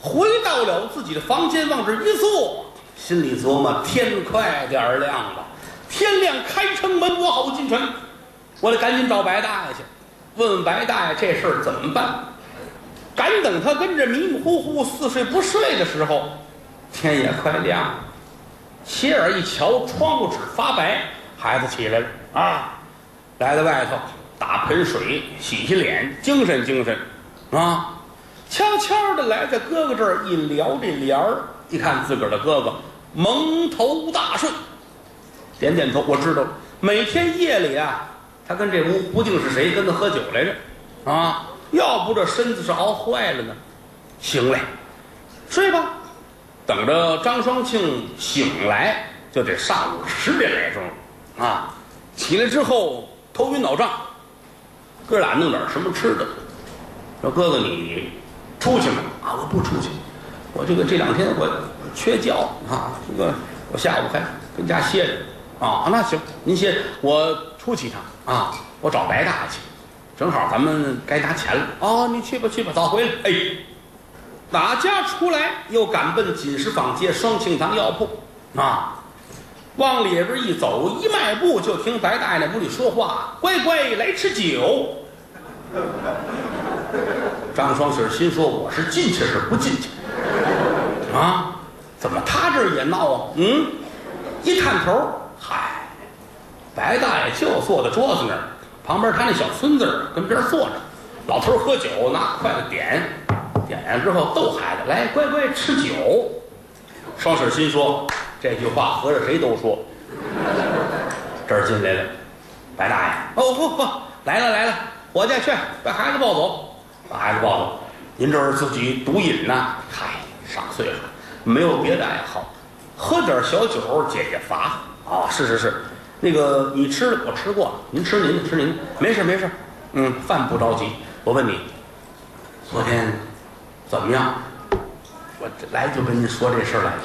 回到了自己的房间，往这一坐，心里琢磨：天快点亮吧，天亮开城门，我好进城。我得赶紧找白大爷去，问问白大爷这事儿怎么办。赶等他跟着迷迷糊糊、似睡不睡的时候，天也快亮了。斜眼一瞧，窗户纸发白，孩子起来了啊，来到外头，打盆水洗洗脸，精神精神啊。悄悄的来在哥哥这儿一撩这帘儿，一看自个儿的哥哥蒙头大睡，点点头，我知道了。每天夜里啊，他跟这屋不定是谁跟他喝酒来着，啊，要不这身子是熬坏了呢。行嘞，睡吧。等着张双庆醒来，就得上午十点来钟啊。起来之后头晕脑胀，哥俩弄点什么吃的。说哥哥你。出去吗？啊，我不出去，我这个这两天我缺觉啊，这个我下午还跟家歇着啊。那行，您歇，我出去一趟啊，我找白大爷去，正好咱们该拿钱了。哦，你去吧去吧，早回来。哎，打家出来又赶奔锦石坊街双庆堂药铺啊，往里边一走，一迈步就听白大爷那屋里说话：“乖乖来吃酒。”张双喜心说：“我是进去是不进去？啊？怎么他这儿也闹啊？嗯，一探头，嗨，白大爷就坐在桌子那儿，旁边他那小孙子跟边坐着，老头喝酒，拿筷子点，点上之后逗孩子来，乖乖吃酒。双喜心说这句话合着谁都说。这儿进来了，白大爷，哦不不，来了来了，伙计去把孩子抱走。”把孩子抱走，您这是自己毒瘾呐？嗨，上岁数，没有别的爱好，喝点小酒解解乏。啊，是是是，那个你吃我吃过了，您吃您的，吃您的，没事没事。嗯，饭不着急。我问你，昨天怎么样？我来就跟您说这事儿来了。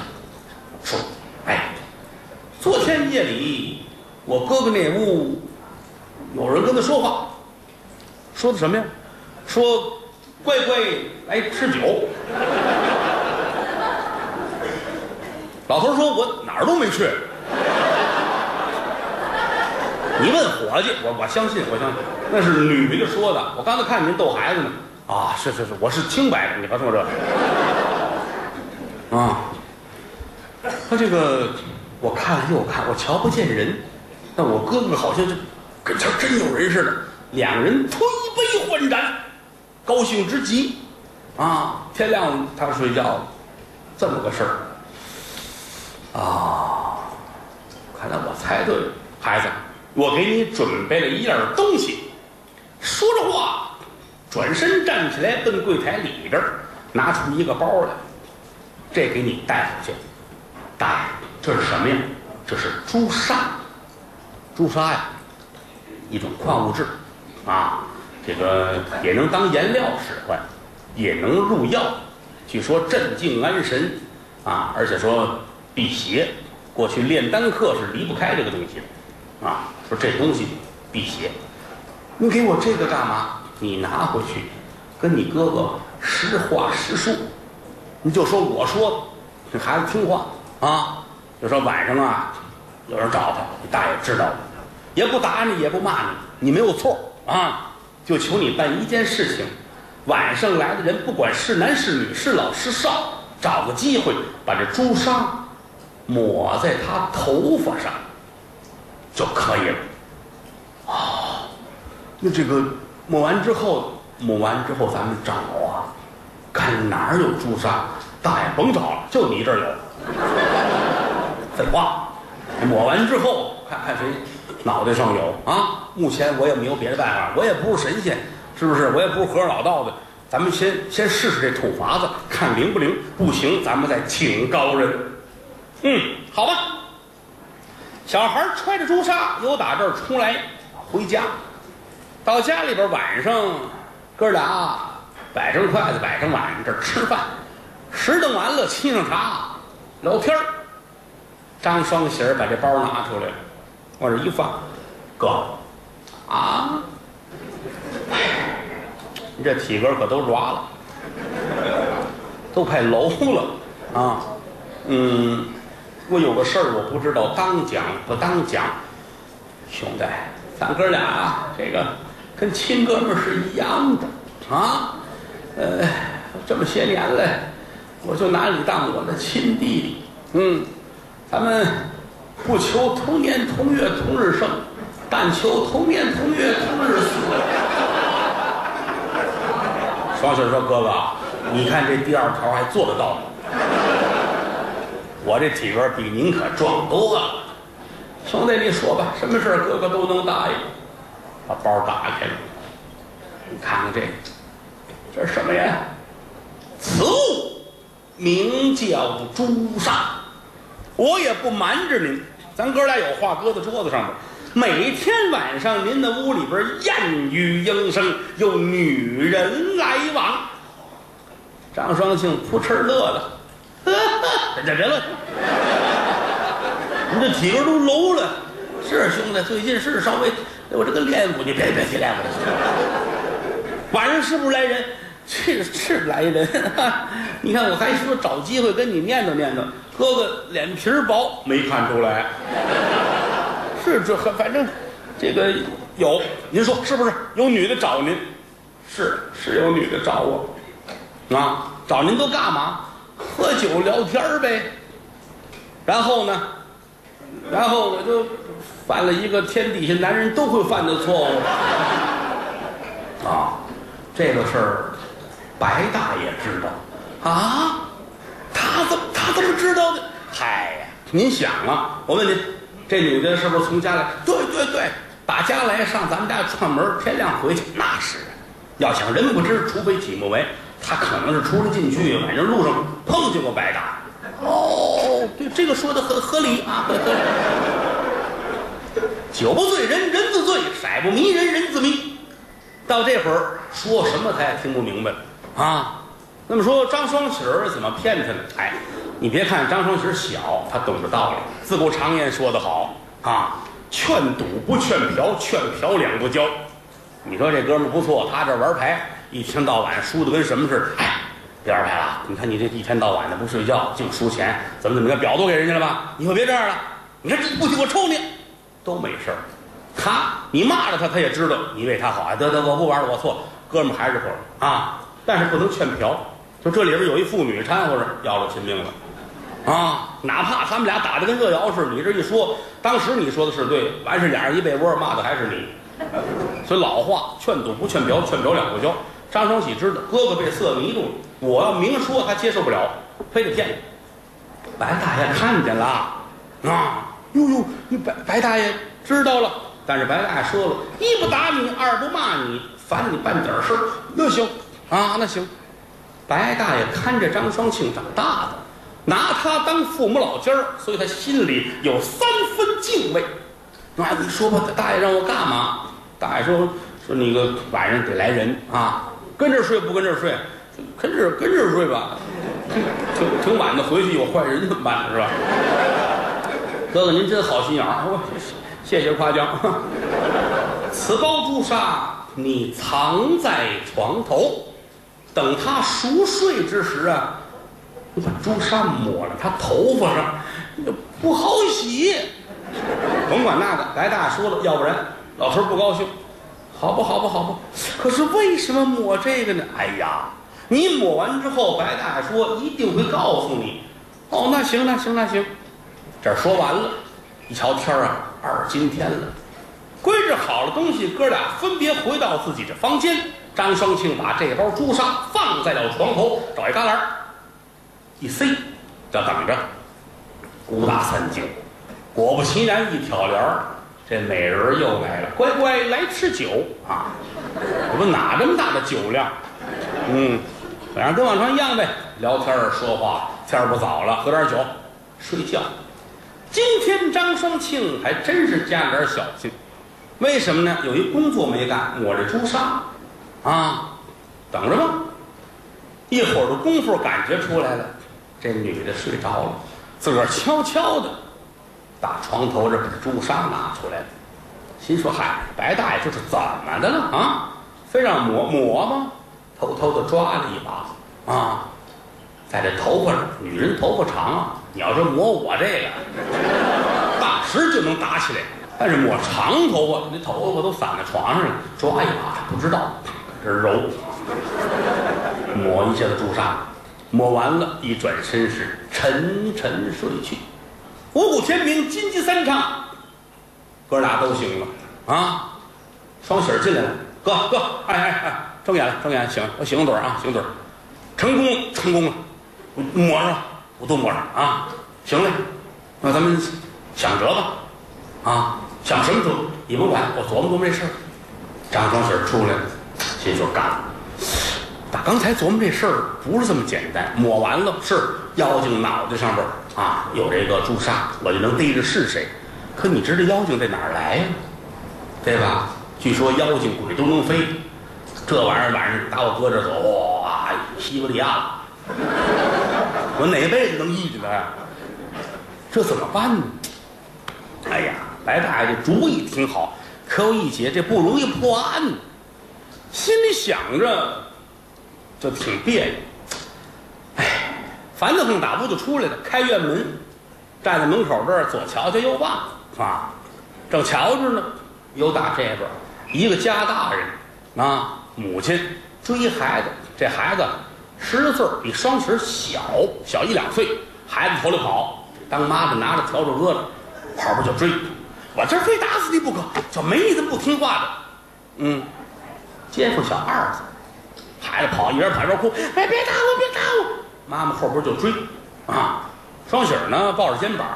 说，哎，昨天夜里我哥哥那屋有人跟他说话，说的什么呀？说，乖乖来吃酒。老头说：“我哪儿都没去。”你问伙计，我我相信，我相信那是女的说的。我刚才看您逗孩子呢。啊，是是是，我是清白的。你别说这。啊，他这个我看了又看，我瞧不见人，但我哥哥好像就跟前真有人似的。两人推杯换盏。高兴之极，啊！天亮他睡觉了，这么个事儿，啊！看来我猜对了，孩子，我给你准备了一样东西。说着话，转身站起来，奔柜台里边拿出一个包来，这给你带回去。大爷，这是什么呀？这是朱砂，朱砂呀，一种矿物质，啊。这个也能当颜料使唤，也能入药，据说镇静安神，啊，而且说辟邪。过去炼丹客是离不开这个东西的，啊，说这东西辟邪。你给我这个干嘛？你拿回去，跟你哥哥实话实说。你就说我说，这孩子听话啊。就说晚上啊，有人找他，你大爷知道了，也不打你，也不骂你，你没有错啊。就求你办一件事情，晚上来的人不管是男是女是老是少，找个机会把这朱砂抹在他头发上就可以了。啊，那这个抹完之后，抹完之后咱们找啊，看哪儿有朱砂。大爷甭找了，就你这儿有。废话，抹完之后看看谁。脑袋上有啊！目前我也没有别的办法，我也不是神仙，是不是？我也不是和尚老道的，咱们先先试试这土法子，看灵不灵。不行，咱们再请高人。嗯，好吧。小孩揣着朱砂，由打这儿出来回家，到家里边晚上，哥俩摆上筷子，摆上碗，这吃饭，拾等完了，沏上茶，聊天张双喜把这包拿出来了。往这一放，哥，啊，你这体格可都抓了。都快楼了啊。嗯，我有个事儿，我不知道当讲不当讲。兄弟，咱哥俩啊，这个跟亲哥们儿是一样的啊。呃，这么些年来，我就拿你当我的亲弟弟。嗯，咱们不求同年同月同日生，但求同年同月同日死。双喜说：“哥哥，你看这第二条还做得到吗？我这体格比您可壮多了。兄弟，你说吧，什么事儿哥哥都能答应。把包打开了，你看看这，这是什么呀？此物名叫朱砂。我也不瞒着您，咱哥俩有话搁在桌子上边。每天晚上您的屋里边燕语莺声，有女人来往。张双庆扑哧乐 了，呵呵，别别乐，你这体格都楼了。是兄弟，最近是稍微我这个练武，你别别提练武了。晚上是不是来人？是是来人。你看我还说找机会跟你念叨念叨，哥哥脸皮薄，没看出来。是这反正这个有，您说是不是有女的找您？是是有女的找我啊，找您都干嘛？喝酒聊天呗。然后呢，然后我就犯了一个天底下男人都会犯的错误 啊。这个事儿白大爷知道啊，他怎么他怎么知道的？嗨呀，您想啊，我问您。这女的是不是从家来？对对对，打家来上咱们家串门，天亮回去。那是，要想人不知，除非己莫为。他可能是出了进去，反正路上碰见过白大。哦，对，这个说的很合理啊。酒不醉人人自醉，色不迷人人自迷。到这会儿说什么他也听不明白啊。那么说张双喜儿怎么骗他呢？哎。你别看张双喜小，他懂得道理。自古常言说得好啊，劝赌不劝嫖，劝嫖两不交。你说这哥们不错，他这玩牌，一天到晚输的跟什么似的。哎，别玩牌了，你看你这一天到晚的不睡觉，净输钱，怎么怎么着，表都给人家了吧？以后别这样了。你看这不行我抽你，都没事儿。他你骂了他，他也知道你为他好。哎，得得，我不玩了，我错了。哥们还是哥们啊，但是不能劝嫖。就这里边有一妇女掺和着，要了亲命了。啊，哪怕他们俩打的跟热窑似的，你这一说，当时你说的是对，完事俩人一被窝，骂的还是你。所以老话，劝赌不劝嫖，劝嫖两不交。张双喜知道哥哥被色迷住了，我要明说他接受不了，非得骗。白大爷看见了，啊，呦呦，你白白大爷知道了，但是白大爷说了一不打你，二不骂你，烦你办点事儿，那行啊，那行。白大爷看着张双庆长大的。拿他当父母老尖儿，所以他心里有三分敬畏。那你说吧，大爷让我干嘛？大爷说说那个晚上得来人啊，跟这儿睡不跟这儿睡？跟这儿跟这儿睡吧。挺挺晚的回去有坏人怎么办是吧？哥哥您真好心眼儿，谢谢夸奖。此包朱砂你藏在床头，等他熟睡之时啊。你把朱砂抹了他头发上，不好洗。甭管那个，白大爷说了，要不然老头不高兴。好不好不好不，可是为什么抹这个呢？哎呀，你抹完之后，白大爷说一定会告诉你。哦，那行那行那行，这说完了，一瞧天啊，二更天了，归置好了东西，哥俩分别回到自己的房间。张双庆把这包朱砂放在了床头，找一旮旯。一塞，就等着，鼓打三更，果不其然，一挑帘儿，这美人又来了，乖乖来吃酒啊！我说哪这么大的酒量？嗯，反正跟往常一样呗，聊天儿说话，天儿不早了，喝点酒，睡觉。今天张双庆还真是加了点小心，为什么呢？有一工作没干，抹这朱砂，啊，等着吧，一会儿的功夫感觉出来了。这女的睡着了，自个儿悄悄的打床头这把朱砂拿出来了，心说：“嗨，白大爷这是怎么的了啊？非让抹抹吗？”偷偷的抓了一把，啊，在这头发上，女人头发长，你要说抹我这个，当时就能打起来。但是抹长头发，那头发都散在床上了，说哎呀，不知道，这揉，抹一下子朱砂，抹完了，一转身是沉沉睡去。五谷天明，金鸡三唱，哥俩都醒了啊。双喜儿进来了，哥哥，哎哎哎，睁眼了，睁眼，醒，我醒个盹啊，醒盹，成功了，成功了，我抹上，我都抹上啊，行嘞，那咱们想辙吧，啊，想什么辙你甭管，我琢磨琢磨这事儿。张双喜出来了，心说干了，打刚才琢磨这事儿不是这么简单，抹完了是妖精脑袋上边啊有这个朱砂，我就能逮着是谁。可你知道妖精在哪儿来呀？对吧？据说妖精鬼都能飞，这玩意儿晚上打我哥这走，哇，西伯利亚，我哪辈子能遇见他呀？这怎么办呢？哎呀，白大爷这主意挺好，可我一解这不容易破案，心里想着就挺别扭。哎，烦得慌，打不就出来了，开院门，站在门口这儿左瞧瞧右望啊，正瞧着呢，有打这边一个家大人啊，母亲追孩子，这孩子十岁比双喜小小一两岁，孩子头里跑，当妈的拿着笤帚疙瘩，跑步就追，我今儿非打死你不可，就没你这么不听话的，嗯，街坊小二子，孩子跑一边跑一边哭，哎，别打我，别打我，妈妈后边就追，啊，双喜儿呢抱着肩膀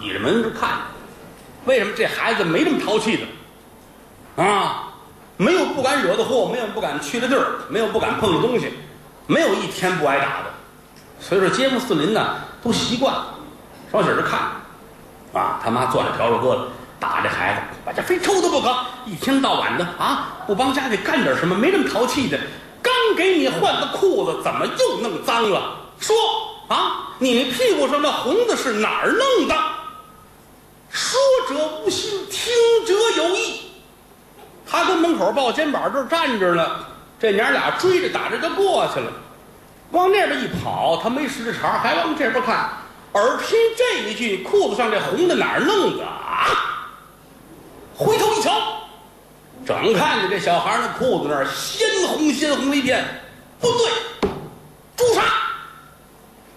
倚着门就看，为什么这孩子没这么淘气的？啊，没有不敢惹的祸，没有不敢去的地儿，没有不敢碰的东西，没有一天不挨打的。所以说街坊四邻呢都习惯了。双喜儿就看，啊，他妈攥着笤帚疙瘩打这孩子，把这非抽他不可，一天到晚的啊，不帮家里干点什么，没这么淘气的。刚给你换的裤子，怎么又弄脏了？说啊，你屁股上那红的是哪儿弄的？说者无心，听者有意。他跟门口抱肩膀这儿站着呢，这娘俩追着打着就过去了，往那边一跑，他没使这茬，还往这边看，耳听这一句，裤子上这红的哪儿弄的啊？回头一瞧，正看见这小孩那裤子那儿鲜红鲜红一片，不对，朱砂！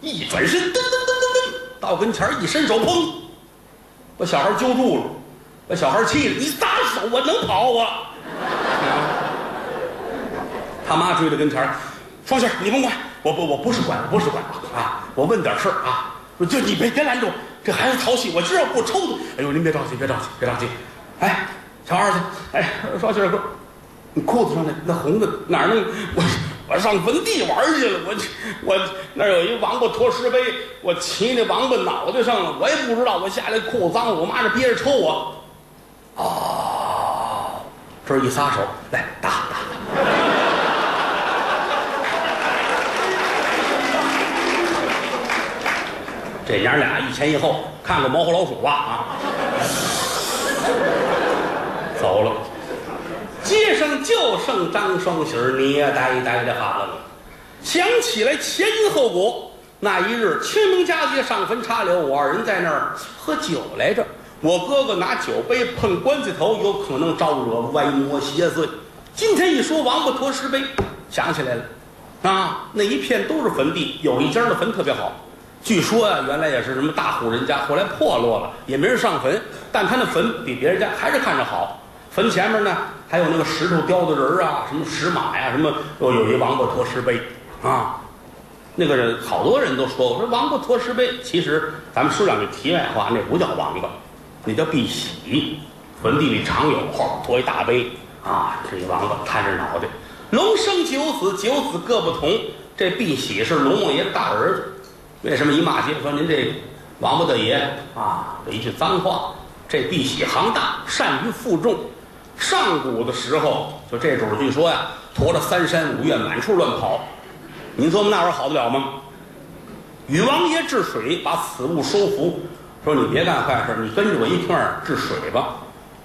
一转身，噔噔噔噔噔，到跟前一伸手，砰，把小孩揪住了。把小孩气的，你撒手，我能跑啊！他妈追到跟前儿，双喜，你甭管，我不我不是管，不是管啊！我问点事儿啊，就你别别拦住，这孩子淘气，我知道不抽他。哎呦，您别着急，别着急，别着急。哎，小二去，哎，双喜儿哥，你裤子上那那红的哪儿弄？我我上坟地玩去了，我我那儿有一王八驮石碑，我骑那王八脑袋上了，我也不知道，我下来裤子脏了，我妈这憋着抽我。哦，这儿一撒手，来打打。这娘俩一前一后，看过《猫和老鼠》吧？啊，走了。街上就剩张双喜儿你也呆呆的哈楞了，想起来前因后果。那一日清明佳节上坟插柳，我二人在那儿喝酒来着。我哥哥拿酒杯碰棺材头，有可能招惹歪魔邪祟。今天一说王八驮石碑，想起来了，啊，那一片都是坟地，有一家的坟特别好。据说啊，原来也是什么大户人家，后来破落了，也没人上坟，但他那坟比别人家还是看着好。坟前面呢，还有那个石头雕的人儿啊，什么石马呀，什么又有一王八驮石碑啊。那个人好多人都说，我说王八驮石碑，其实咱们说两句题外话，那不叫王八。那叫碧玺，坟地里常有，后驮一大碑啊，这一王八探着脑袋，龙生九子，九子各不同。这碧玺是龙王爷大儿子，为什么一骂街说您这王八大爷啊？这一句脏话。这碧玺行大，善于负重。上古的时候，就这主据说呀，驮着三山五岳，满处乱跑。您琢磨那玩意儿好得了吗？禹王爷治水，把此物收服。说你别干坏事，你跟着我一块儿治水吧。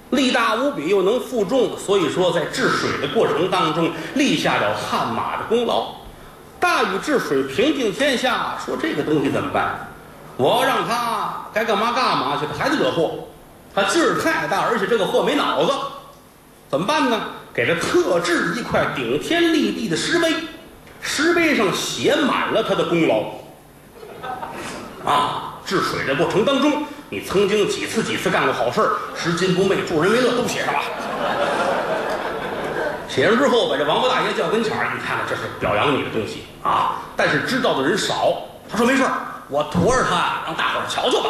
力大无比，又能负重，所以说在治水的过程当中立下了汗马的功劳。大禹治水，平定天下，说这个东西怎么办？我要让他该干嘛干嘛去，他还得惹祸。他劲儿太大，而且这个货没脑子，怎么办呢？给他特制一块顶天立地的石碑，石碑上写满了他的功劳。啊，治水的过程当中，你曾经几次几次干过好事，拾金不昧、助人为乐，都写上了。写上之后，把这王八大爷叫跟前儿，你看看，这是表扬你的东西啊。但是知道的人少。他说没事，我驮着他，让大伙儿瞧瞧吧。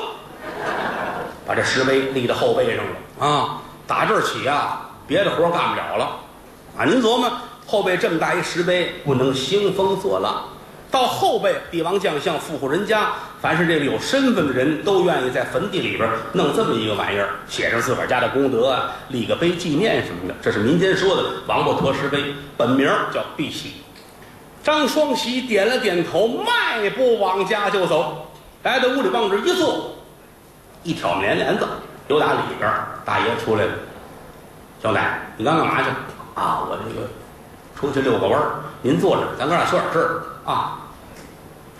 把这石碑立到后背上了啊！打这儿起啊，别的活干不了了啊！您琢磨，后背这么大一石碑，不能兴风作浪。到后背，帝王将相、富户人家，凡是这个有身份的人都愿意在坟地里边弄这么一个玩意儿，写上自个儿家的功德啊，立个碑纪念什么的。这是民间说的王八驮石碑，本名叫碧玺。张双喜点了点头，迈步往家就走，来到屋里往这一坐。一挑帘帘子，由打里边大爷出来了。兄弟，你刚干嘛去？啊，我这个出去遛个弯儿。您坐着，咱哥俩说点事儿啊。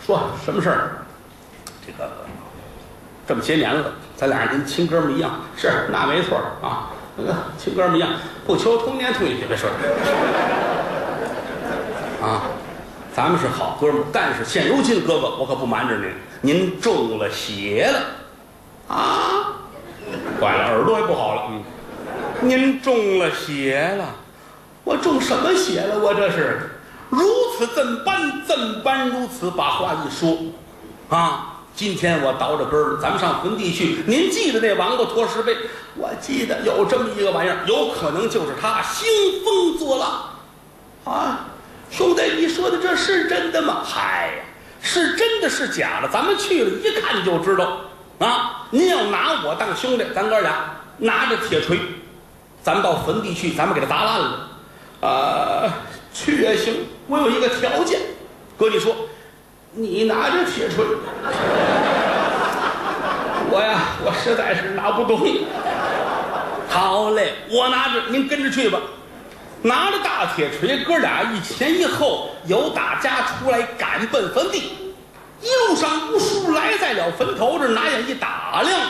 说什么事儿？这个这么些年了，咱俩人跟亲哥们一样。是，那没错啊，那个亲哥们一样，不求同年同月，别说了。啊，咱们是好哥们儿，但是现如今，哥哥，我可不瞒着您，您中了邪了。啊，坏了，耳朵也不好了。嗯，您中了邪了，我中什么邪了？我这是如此怎般怎般如此？把话一说，啊，今天我倒着根儿，咱们上坟地去。您记得那王八驮石碑？我记得有这么一个玩意儿，有可能就是他兴风作浪。啊，兄弟，你说的这是真的吗？嗨呀，是真的是假的？咱们去了一看就知道。啊！您要拿我当兄弟，咱哥俩拿着铁锤，咱们到坟地去，咱们给他砸烂了。啊，去也行。我有一个条件，哥，你说，你拿着铁锤，我呀，我实在是拿不动。好嘞，我拿着，您跟着去吧。拿着大铁锤，哥俩一前一后，由打家出来，赶奔坟地。一路上，吴叔来在了坟头这，拿眼一打量，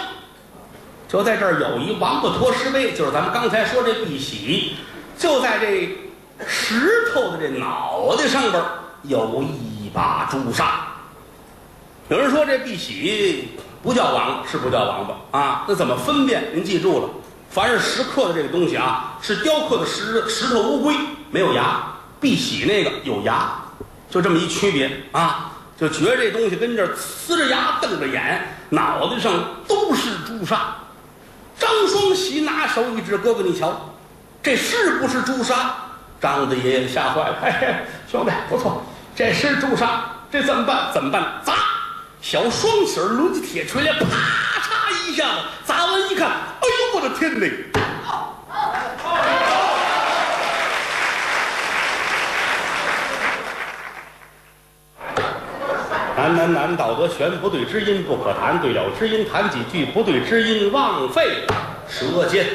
就在这儿有一王八驮石碑，就是咱们刚才说这碧玺，就在这石头的这脑袋上边有一把朱砂。有人说这碧玺不叫王，是不叫王八啊？那怎么分辨？您记住了，凡是石刻的这个东西啊，是雕刻的石石头乌龟，没有牙；碧玺那个有牙，就这么一区别啊。就觉着这东西跟这呲着牙瞪着眼，脑袋上都是朱砂。张双喜拿手一指：“哥哥，你瞧，这是不是朱砂？”张大爷吓坏了：“嘿 嘿，兄弟，不错，这是朱砂。这怎么办？怎么办？砸！小双喜抡起铁锤来，啪嚓一下子砸完一看，哎呦，我的天哪！”难难难，道德悬，不对知音不可谈，对了知音谈几句，不对知音枉费舌尖。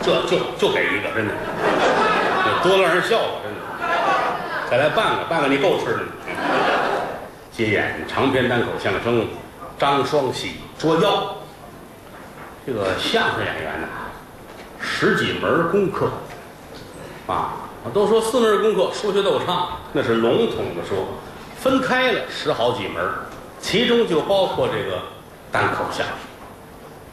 这就就给一个，真的，多让人笑话，真的。再来半个，半个你够吃的。接演长篇单口相声，张双喜捉妖。这个相声演员呐，十几门功课啊。都说四门功课，数学逗唱，那是笼统的说，分开了十好几门，其中就包括这个单口相声。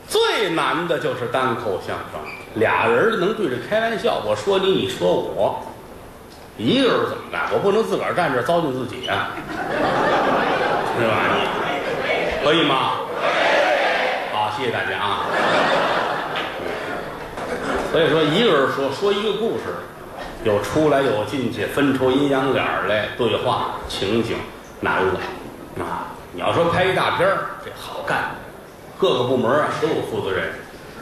最难的就是单口相声，俩人能对着开玩笑，我说你，你说我，一个人怎么干？我不能自个儿站这糟践自己啊，是吧？你可以吗？好，谢谢大家啊。所以说，一个人说说一个故事。有出来有进去，分出阴阳脸来对话情景，难了啊！你要说拍一大片儿这好干，各个部门啊都有负责人，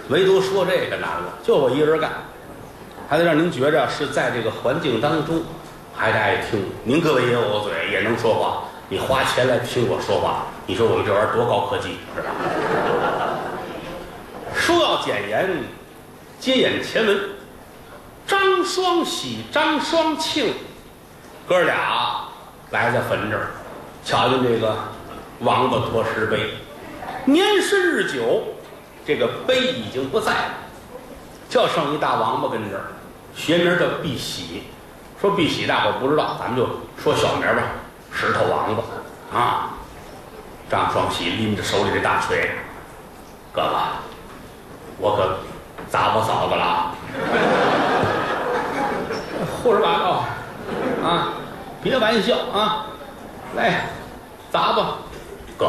唯独说这个难了，就我一个人干，还得让您觉着是在这个环境当中，还得爱听。您各位也有嘴，也能说话，你花钱来听我说话，你说我们这玩意儿多高科技，是吧？说要简言，接演前文，张。双喜、张双庆哥俩来在坟这儿，瞧见这个王八驮石碑，年深日久，这个碑已经不在了，就剩一大王八跟这儿，学名叫碧玺。说碧玺，大伙不知道，咱们就说小名吧，石头王八啊。张双喜拎着手里这大锤，哥哥，我可砸我嫂子了啊！胡说八道啊！别玩笑啊！来，砸吧，哥，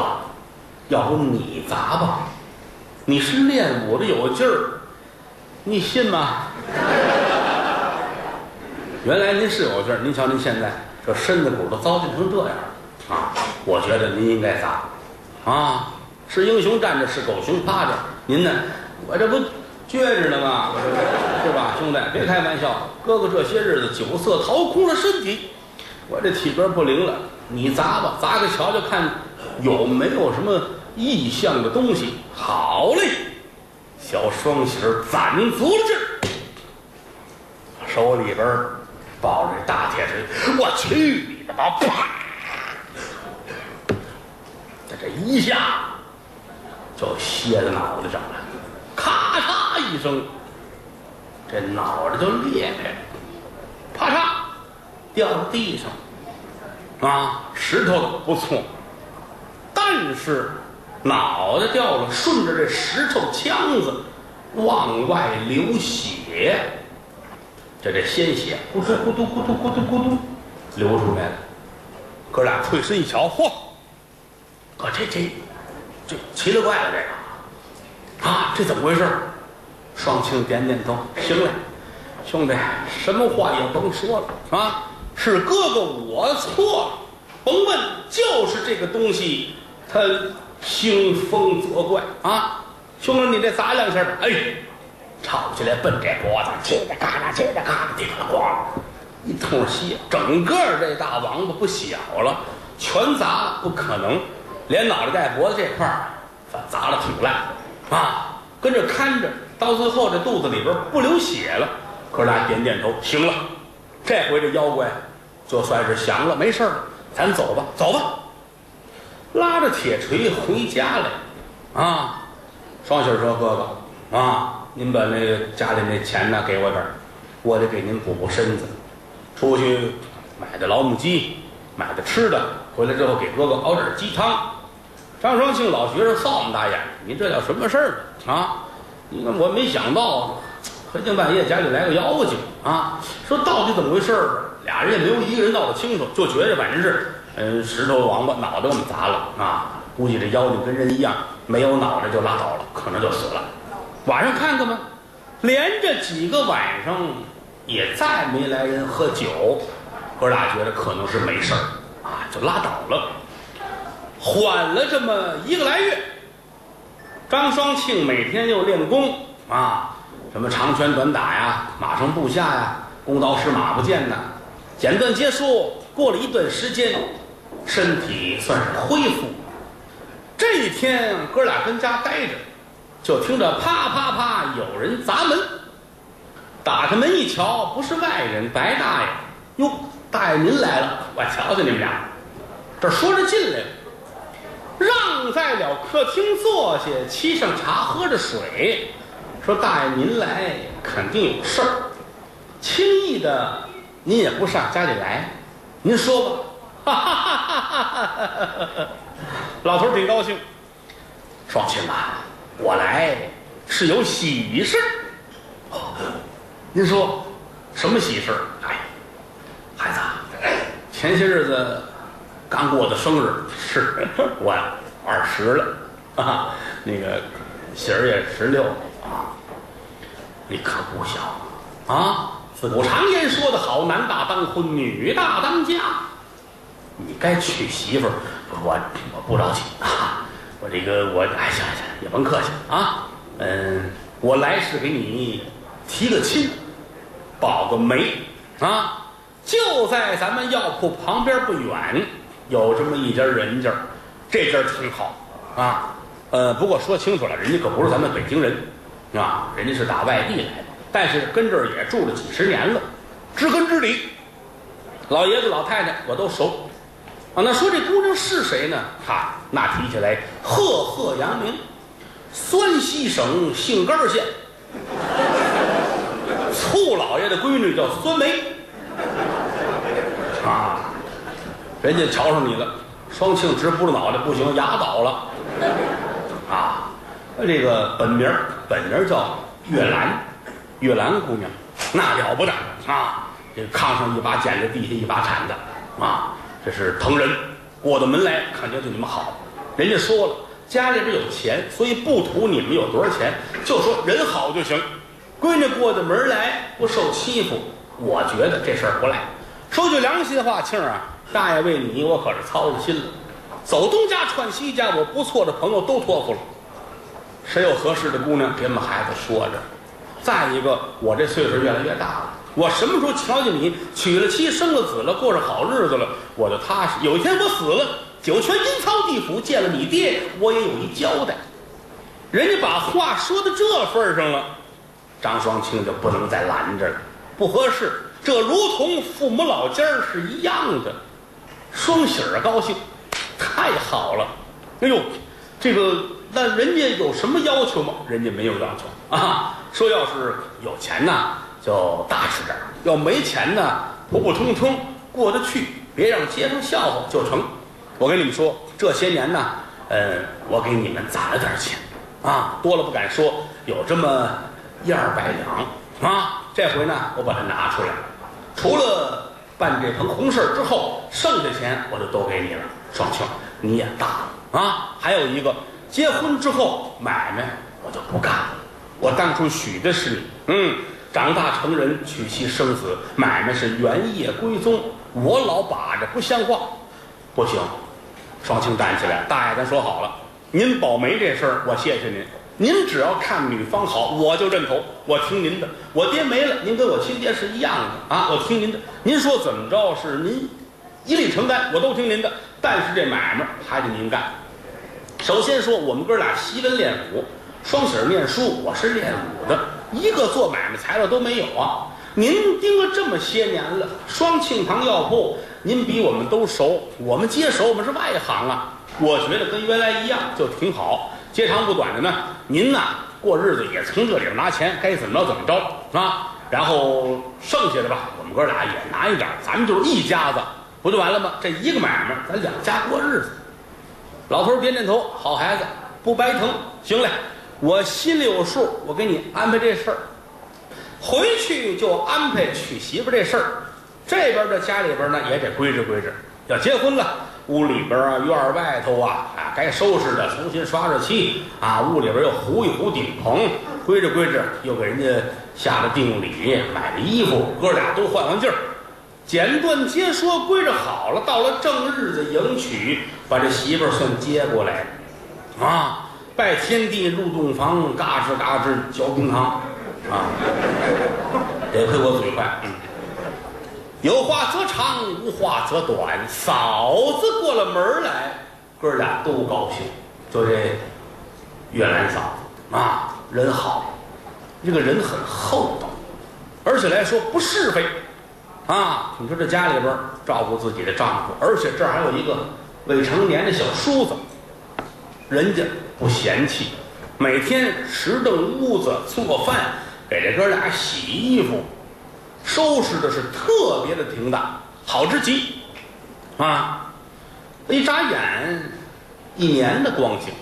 要不你砸吧？你是练武的有劲儿，你信吗？原来您是有劲儿，您瞧您现在这身子骨都糟践成这样了啊！我觉得您应该砸啊！是英雄站着，是狗熊趴着。您呢？我这不撅着呢嘛？是吧，兄弟，别开玩笑。哥哥这些日子酒色掏空了身体，我这体格不灵了。你砸吧，砸个瞧瞧，看有没有什么异象的东西。好嘞，小双喜儿攒足了劲儿，手里边抱着大铁锤，我去你的吧！啪！这一下就歇在脑袋上了，咔嚓一声，这脑袋就裂开了，啪嚓掉到地上，啊，石头不错，但是脑袋掉了，顺着这石头腔子往外流血，这这鲜血咕嘟咕嘟咕嘟咕嘟咕嘟流出来了，哥俩退身一瞧，嚯！哥，这这这奇了怪了，这个啊，这怎么回事？双庆点点头，行了，兄弟，什么话也甭说了啊，是哥哥我错了，甭问，就是这个东西，它兴风作怪啊。兄弟，你再砸两下吧。哎，抄起来奔这脖子，叽里嘎啦，叽里嘎啦，叮了咣，一通血，整个这大王八不小了，全砸不可能。连脑袋带脖子这块儿，砸了挺烂，啊，跟着看着，到最后这肚子里边不流血了。哥俩点点头，行了，这回这妖怪就算是降了，没事了，咱走吧，走吧。拉着铁锤回家来，啊，双喜说：“哥哥，啊，您把那家里那钱呢给我点儿，我得给您补补身子，出去买的老母鸡，买的吃的，回来之后给哥哥熬点鸡汤。”张双庆老学生臊么大眼，你这叫什么事儿啊？你看我没想到啊，黑天半夜家里来个妖精啊！说到底怎么回事儿？俩人也没有一个人闹得清楚，就觉着反正是，嗯，石头王八脑袋我们砸了啊！估计这妖精跟人一样，没有脑袋就拉倒了，可能就死了。晚上看看吧，连着几个晚上也再没来人喝酒，哥俩觉得可能是没事儿啊，就拉倒了。缓了这么一个来月，张双庆每天又练功啊，什么长拳短打呀，马上步下呀，弓刀石马不见呐。简短结束，过了一段时间，身体算是恢复。这一天，哥俩跟家待着，就听着啪啪啪有人砸门。打开门一瞧，不是外人，白大爷。哟，大爷您来了，我瞧瞧你们俩，这说着进来了。让在了客厅坐下，沏上茶，喝着水，说：“大爷您来肯定有事儿，轻易的您也不上家里来，您说吧。”哈哈哈哈哈哈！老头挺高兴。双亲啊，我来是有喜事。哦，您说什么喜事儿？哎，孩子，前些日子。刚过的生日。是。我二十了。啊，那个喜儿也十六。啊，你可不小。啊！自古常言说得好，男大当婚，女大当嫁，你该娶媳妇儿。我我不着急。啊，我这个我哎行行也甭客气。啊，嗯，我来是给你提个亲，保个媒。啊，就在咱们药铺旁边不远。有这么一家人家，这家挺好啊。呃，不过说清楚了，人家可不是咱们北京人，啊，人家是打外地来的，但是跟这儿也住了几十年了，知根知底。老爷子老太太我都熟。啊，那说这姑娘是谁呢？哈，那提起来赫赫扬名，酸西省杏干县，醋老爷的闺女叫酸梅。啊，人家瞧上你了，双庆直扑着脑袋，不行，牙倒了。啊，这个本名本名叫月兰，月兰姑娘，那了不得啊！这炕上一把剪子，地下一把铲子，啊，这是疼人。过到门来，肯定对你们好。人家说了，家里边有钱，所以不图你们有多少钱，就说人好就行。闺女过到门来不受欺负，我觉得这事儿不赖。说句良心话，庆儿啊，大爷为你我可是操了心了。走东家串西家，我不错的朋友都托付了。谁有合适的姑娘，给我们孩子说着。再一个，我这岁数越来越大了，我什么时候瞧见你娶了妻生了子了，过上好日子了，我就踏实。有一天我死了，九泉阴曹地府见了你爹，我也有一交代。人家把话说到这份上了，张双清就不能再拦着了，不合适。这如同父母老家儿是一样的。双喜儿高兴，太好了！哎呦，这个那人家有什么要求吗？人家没有要求啊。说要是有钱呢，就大吃点儿；要没钱呢，普普通通过得去，别让街坊笑话就成。我跟你们说，这些年呢，呃，我给你们攒了点钱啊，多了不敢说，有这么一二百两啊。这回呢，我把它拿出来，除了办这棚红事之后，剩下钱我就都给你了。双庆，你也大了啊。还有一个，结婚之后买卖我就不干了。我当初许的是你，嗯，长大成人，娶妻生子，买卖是原业归宗，我老把着不像话，不行。双庆站起来，大爷，咱说好了，您保媒这事儿，我谢谢您。您只要看女方好，我就认头，我听您的。我爹没了，您跟我亲爹是一样的啊，我听您的。您说怎么着是您一力承担，我都听您的。但是这买卖还得您干。首先说，我们哥俩习文练武。双喜儿念书，我是练武的，一个做买卖材料都没有啊！您盯了这么些年了，双庆堂药铺，您比我们都熟，我们接手，我们是外行啊。我觉得跟原来一样就挺好。接长不短的呢，您呐过日子也从这里边拿钱，该怎么着怎么着啊。然后剩下的吧，我们哥俩也拿一点，咱们就是一家子，不就完了吗？这一个买卖，咱两家过日子。老头点点头，好孩子，不白疼，行嘞。我心里有数，我给你安排这事儿，回去就安排娶媳妇这事儿。这边的家里边呢也得规制规制，要结婚了，屋里边啊、院外头啊啊，该收拾的重新刷刷漆啊，屋里边又糊一糊顶棚，规置规置，又给人家下了定礼，买了衣服，哥俩都换换劲儿。简短接说，规置好了，到了正日子迎娶，把这媳妇儿算接过来，啊。拜天地入洞房，嘎吱嘎吱嚼冰糖，啊！得亏我嘴快，嗯。有话则长，无话则短。嫂子过了门来，哥俩都高兴。就这月兰嫂啊，人好，这个人很厚道，而且来说不是非啊。你说这家里边照顾自己的丈夫，而且这儿还有一个未成年的小叔子，人家。不嫌弃，每天拾掇屋子、做饭，给这哥俩洗衣服，收拾的是特别的停当，好之极，啊！一眨眼，一年的光景，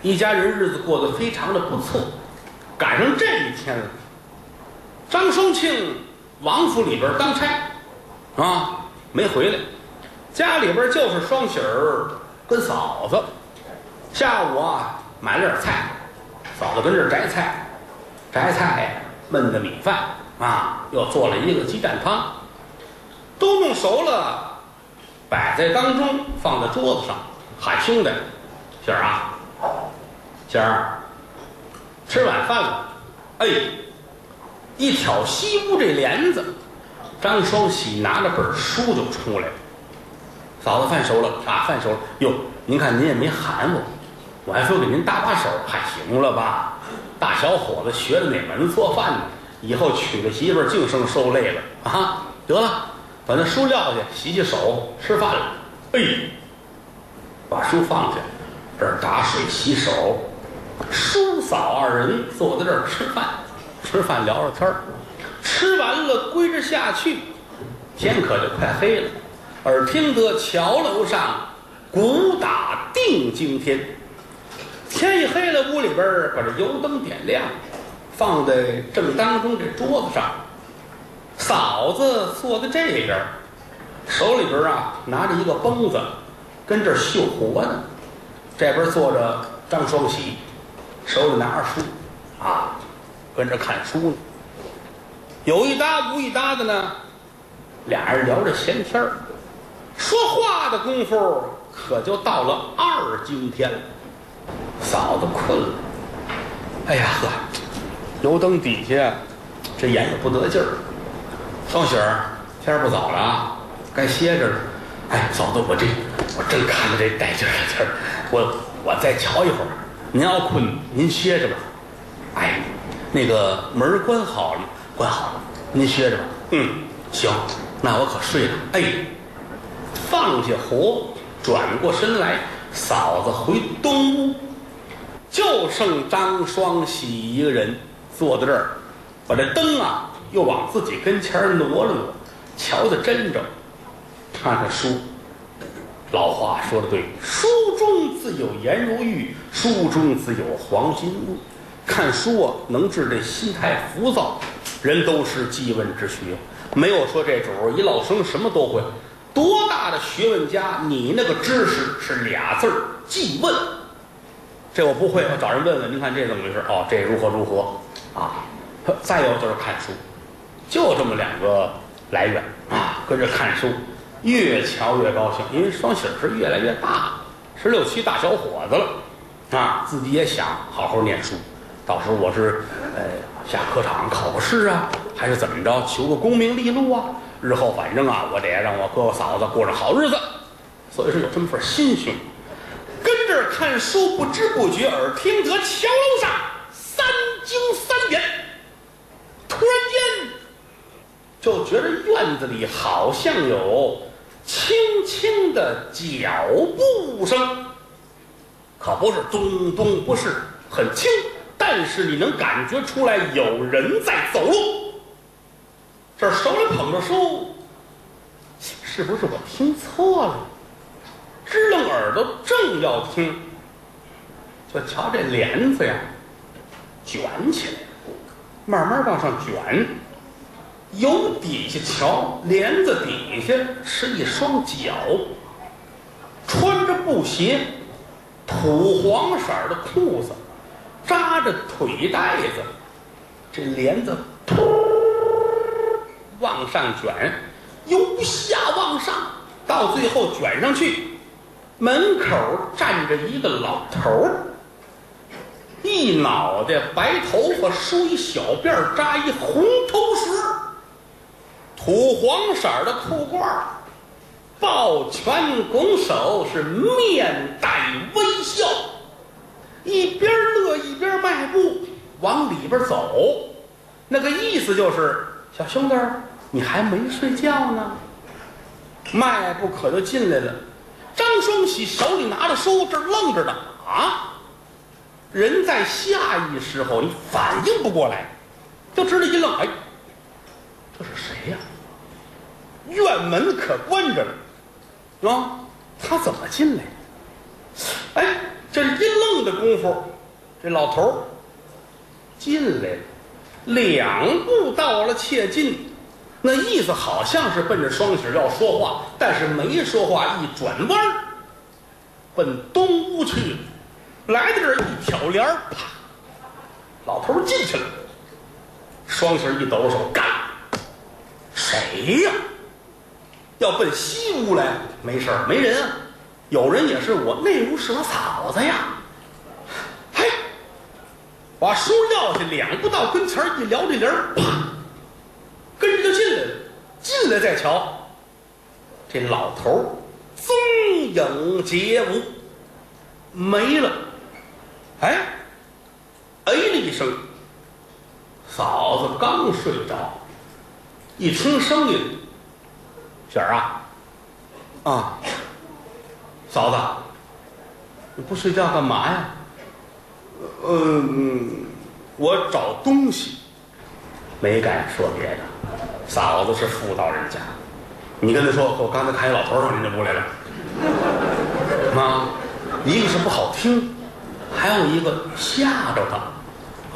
一家人日子过得非常的不错。赶上这一天了，张双庆王府里边当差，啊，没回来，家里边就是双喜儿跟嫂子。下午啊，买了点菜，嫂子跟这儿摘菜，摘菜焖的米饭啊，又做了一个鸡蛋汤，都弄熟了，摆在当中，放在桌子上，喊兄弟，喜儿啊，喜儿，吃晚饭了，哎，一挑西屋这帘子，张双喜拿着本书就出来了，嫂子饭熟了啊，饭熟了，哟，您看您也没喊我。我还说给您搭把手，还行了吧？大小伙子学的哪门做饭呢？以后娶了媳妇儿净生受累了啊！得了，把那书撂下，洗洗手，吃饭了。哎，把书放下，这儿打水洗手，叔嫂二人坐在这儿吃饭，吃饭聊着天儿，吃完了归着下去，天可就快黑了。耳听得桥楼上鼓打定惊天，天一黑了，屋里边儿把这油灯点亮，放在正当中这桌子上。嫂子坐在这边儿，手里边啊拿着一个绷子，跟这儿绣活呢。这边坐着张双喜，手里拿着书，啊，跟这看书呢。有一搭无一搭的呢，俩人聊着闲天儿。说话的功夫，可就到了二更天了。嫂子困了，哎呀呵，油灯底下这眼也不得劲儿。双喜儿，天不早了啊，该歇着了。哎，嫂子，我这我正看着这带劲儿的劲儿，我我再瞧一会儿。您要困，您歇着吧。哎，那个门关好了？关好了，您歇着吧。嗯，行，那我可睡了。哎。放下壶，转过身来，嫂子回东屋，就剩张双喜一个人坐在这儿，把这灯啊又往自己跟前挪了挪，瞧得真着，看看书。老话说的对，书中自有颜如玉，书中自有黄金屋。看书啊，能治这心态浮躁，人都是记问之学，没有说这主一老生什么都会。多大的学问家，你那个知识是俩字儿记问。这我不会，我找人问问。您看这怎么回事？哦，这如何如何啊？再有就是看书，就这么两个来源啊。跟着看书，越瞧越高兴，因为双喜儿是越来越大，十六七大小伙子了啊，自己也想好好念书。到时候我是呃下科场考个试啊，还是怎么着，求个功名利禄啊？日后反正啊，我得让我哥哥嫂子过上好日子，所以说有这么份心胸。跟这儿看书，不知不觉耳听得桥楼上三更三点，突然间就觉得院子里好像有轻轻的脚步声，可不是咚咚，不是很轻，但是你能感觉出来有人在走路。这手里捧着书，是不是我听错了？支棱耳朵正要听，就瞧这帘子呀，卷起来，慢慢往上卷。由底下瞧，帘子底下是一双脚，穿着布鞋，土黄色的裤子，扎着腿带子，这帘子突。往上卷，由下往上，到最后卷上去，门口站着一个老头儿，一脑袋白头发，梳一小辫儿扎一红头绳土黄色的裤褂抱拳拱手，是面带微笑，一边乐一边迈步往里边走，那个意思就是小兄弟。你还没睡觉呢，迈步可就进来了。张双喜手里拿着书，这愣着呢啊！人在下意识后，你反应不过来，就知道一愣，哎，这是谁呀？院门可关着呢，是吧？他怎么进来？哎，这一愣的功夫，这老头儿进来了，两步到了切近。那意思好像是奔着双喜要说话，但是没说话，一转弯奔东屋去。来到这儿一挑帘儿，啪，老头进去了。双喜一抖手，干，谁呀？要奔西屋来？没事儿，没人啊。有人也是我，那屋是我嫂子呀。嘿，把书撂下，两步到跟前儿，一撩这帘儿，啪。进来了，进来再瞧，这老头儿踪影皆无，没了。哎，哎了一声，嫂子子刚睡着，一听声音，雪儿啊，啊，嫂子，你不睡觉干嘛呀？嗯，我找东西，没敢说别的。嫂子是妇道人家，你跟他说，我刚才看一老头上您这屋来了。妈，一个是不好听，还有一个吓着他。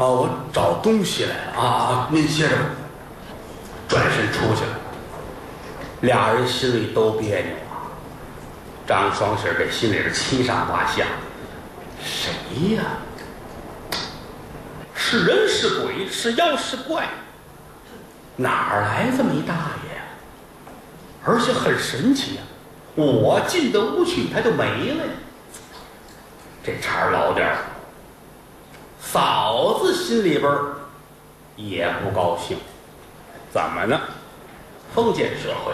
啊，我找东西来了啊！您歇着吧。转身出去了，俩人心里都别扭啊。张双喜这心里是七上八下，谁呀？是人是鬼是妖是怪？哪儿来这么一大爷呀？而且很神奇呀！我进的屋去，他就没了呀。这茬儿老点儿，嫂子心里边儿也不高兴。怎么呢？封建社会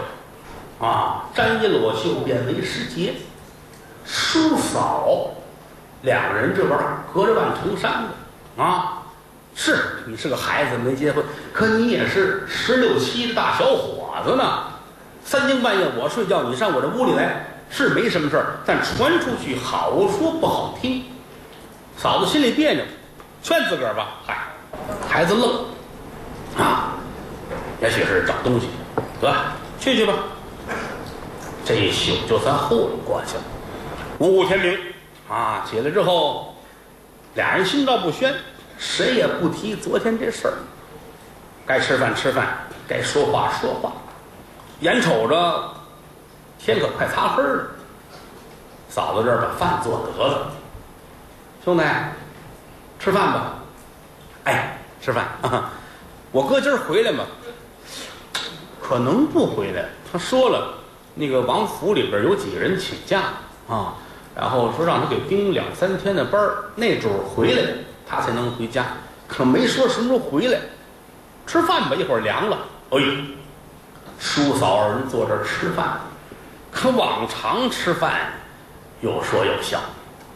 啊，沾衣裸袖便为时节。叔嫂两个人这玩意儿隔着万重山的啊。是你是个孩子没结婚，可你也是十六七的大小伙子呢。三更半夜我睡觉，你上我这屋里来，是没什么事儿，但传出去好说不好听。嫂子心里别扭，劝自个儿吧。嗨，孩子愣啊，也许是找东西，得去去吧。这一宿就算糊弄过去了。五五天明啊，起来之后，俩人心照不宣。谁也不提昨天这事儿，该吃饭吃饭，该说话说话。眼瞅着天可快擦黑了，嫂子这儿把饭做得了，兄弟，吃饭吧。哎，吃饭。我哥今儿回来吗？可能不回来。他说了，那个王府里边有几个人请假啊，然后说让他给盯两三天的班儿，那主回来。他才能回家，可没说什么时候回来。吃饭吧，一会儿凉了。哎，叔嫂二人坐这儿吃饭，可往常吃饭有说有笑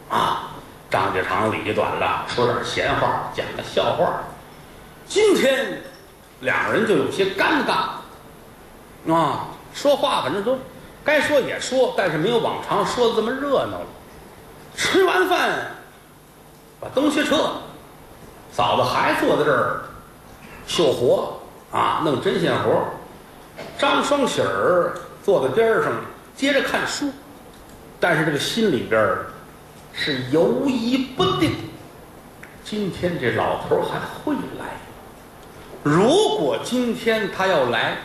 啊，张家长李家短了，说点闲话，讲个笑话。今天两个人就有些尴尬啊，说话反正都该说也说，但是没有往常说的这么热闹了。吃完饭。把东西撤，嫂子还坐在这儿绣活啊，弄针线活张双喜儿坐在边上接着看书，但是这个心里边是犹疑不定。今天这老头还会来？如果今天他要来，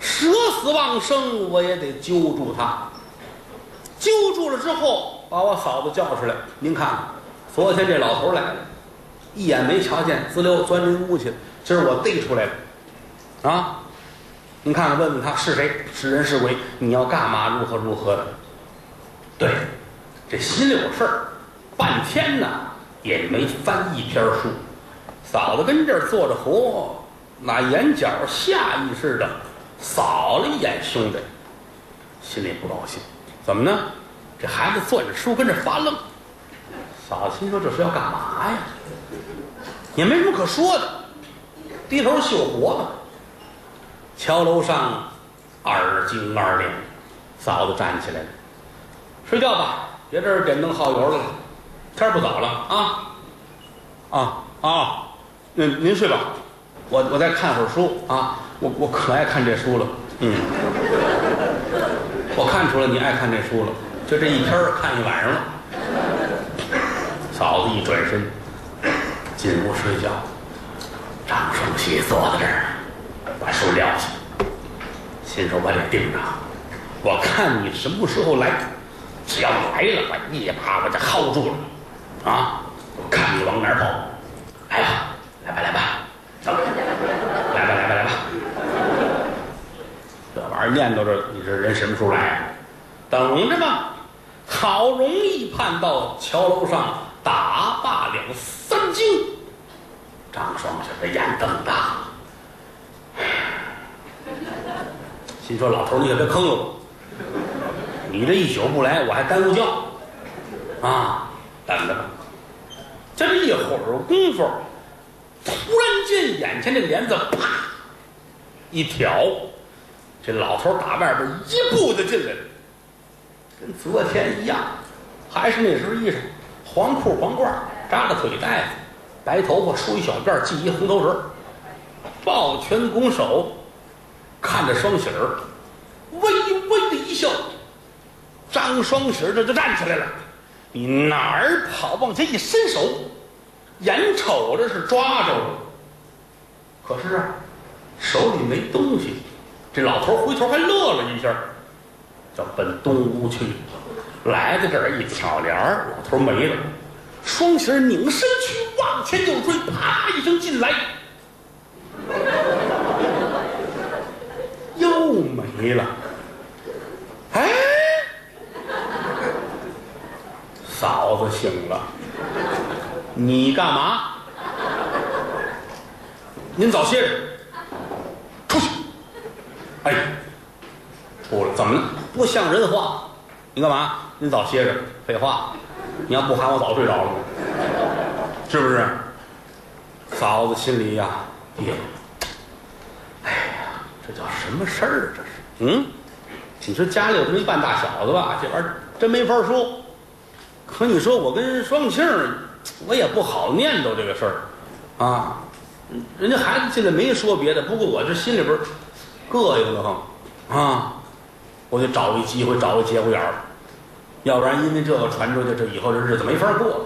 舍死忘生我也得揪住他。揪住了之后，把我嫂子叫出来，您看。昨天这老头来了，一眼没瞧见，滋溜钻进屋去了。今儿我逮出来了，啊！您看看，问问他是谁，是人是鬼？你要干嘛？如何如何的？对，这心里有事儿，半天呢也没翻一篇书。嫂子跟这儿坐着活，那眼角下意识的扫了一眼兄弟，心里不高兴。怎么呢？这孩子攥着书跟这发愣。嫂子心说：“这是要干嘛呀？也没什么可说的，低头绣活吧。”桥楼上二更二点，嫂子站起来了，睡觉吧，别这儿点灯耗油了，天不早了啊！啊啊，您您睡吧，我我再看会儿书啊，我我可爱看这书了，嗯，我看出来你爱看这书了，就这一篇看一晚上了。嫂子一转身进屋睡觉，张双喜坐在这儿，把书撂下，心说：“我得盯着，我看你什么时候来。只要来了，我一把我就薅住了。啊，我看你往哪儿跑。来吧，来吧，来吧，走，来吧，来吧，来吧。这玩意儿念叨着，你这人什么时候来？等着吧。好容易盼到桥楼上。”打罢两三更，张双喜的眼瞪大，心说：“老头，你可别坑了我！你这一宿不来，我还耽误觉啊！等着吧。”这么一会儿功夫，突然间，眼前这帘子啪一挑，这老头打外边一步就进来了，跟昨天一样，还是那身衣裳，黄裤黄褂，扎着腿带子，白头发梳一小辫，系一红头绳，抱拳拱手，看着双喜儿，微微的一笑。张双喜儿这就站起来了，你哪儿跑？往前一伸手，眼瞅着是抓着了，可是啊，手里没东西。这老头回头还乐了一下，叫奔东屋去。来到这儿一挑帘儿，老头没了。双喜儿拧身去往前就追，啪一声进来，又没了。哎，嫂子醒了，你干嘛？您早歇着，出去。哎，出来怎么了？不像人话。你干嘛？您早歇着。废话，你要不喊我早睡着了，是不是？嫂子心里呀，跌了。哎呀，这叫什么事儿？这是，嗯，你说家里有这么一半大小子吧，这玩意儿真没法说。可你说我跟双庆，我也不好念叨这个事儿，啊，人家孩子进来没说别的，不过我这心里边膈应得慌，啊，我得找一机会，找个节骨眼儿，要不然因为这个传出去，这以后这日子没法过了。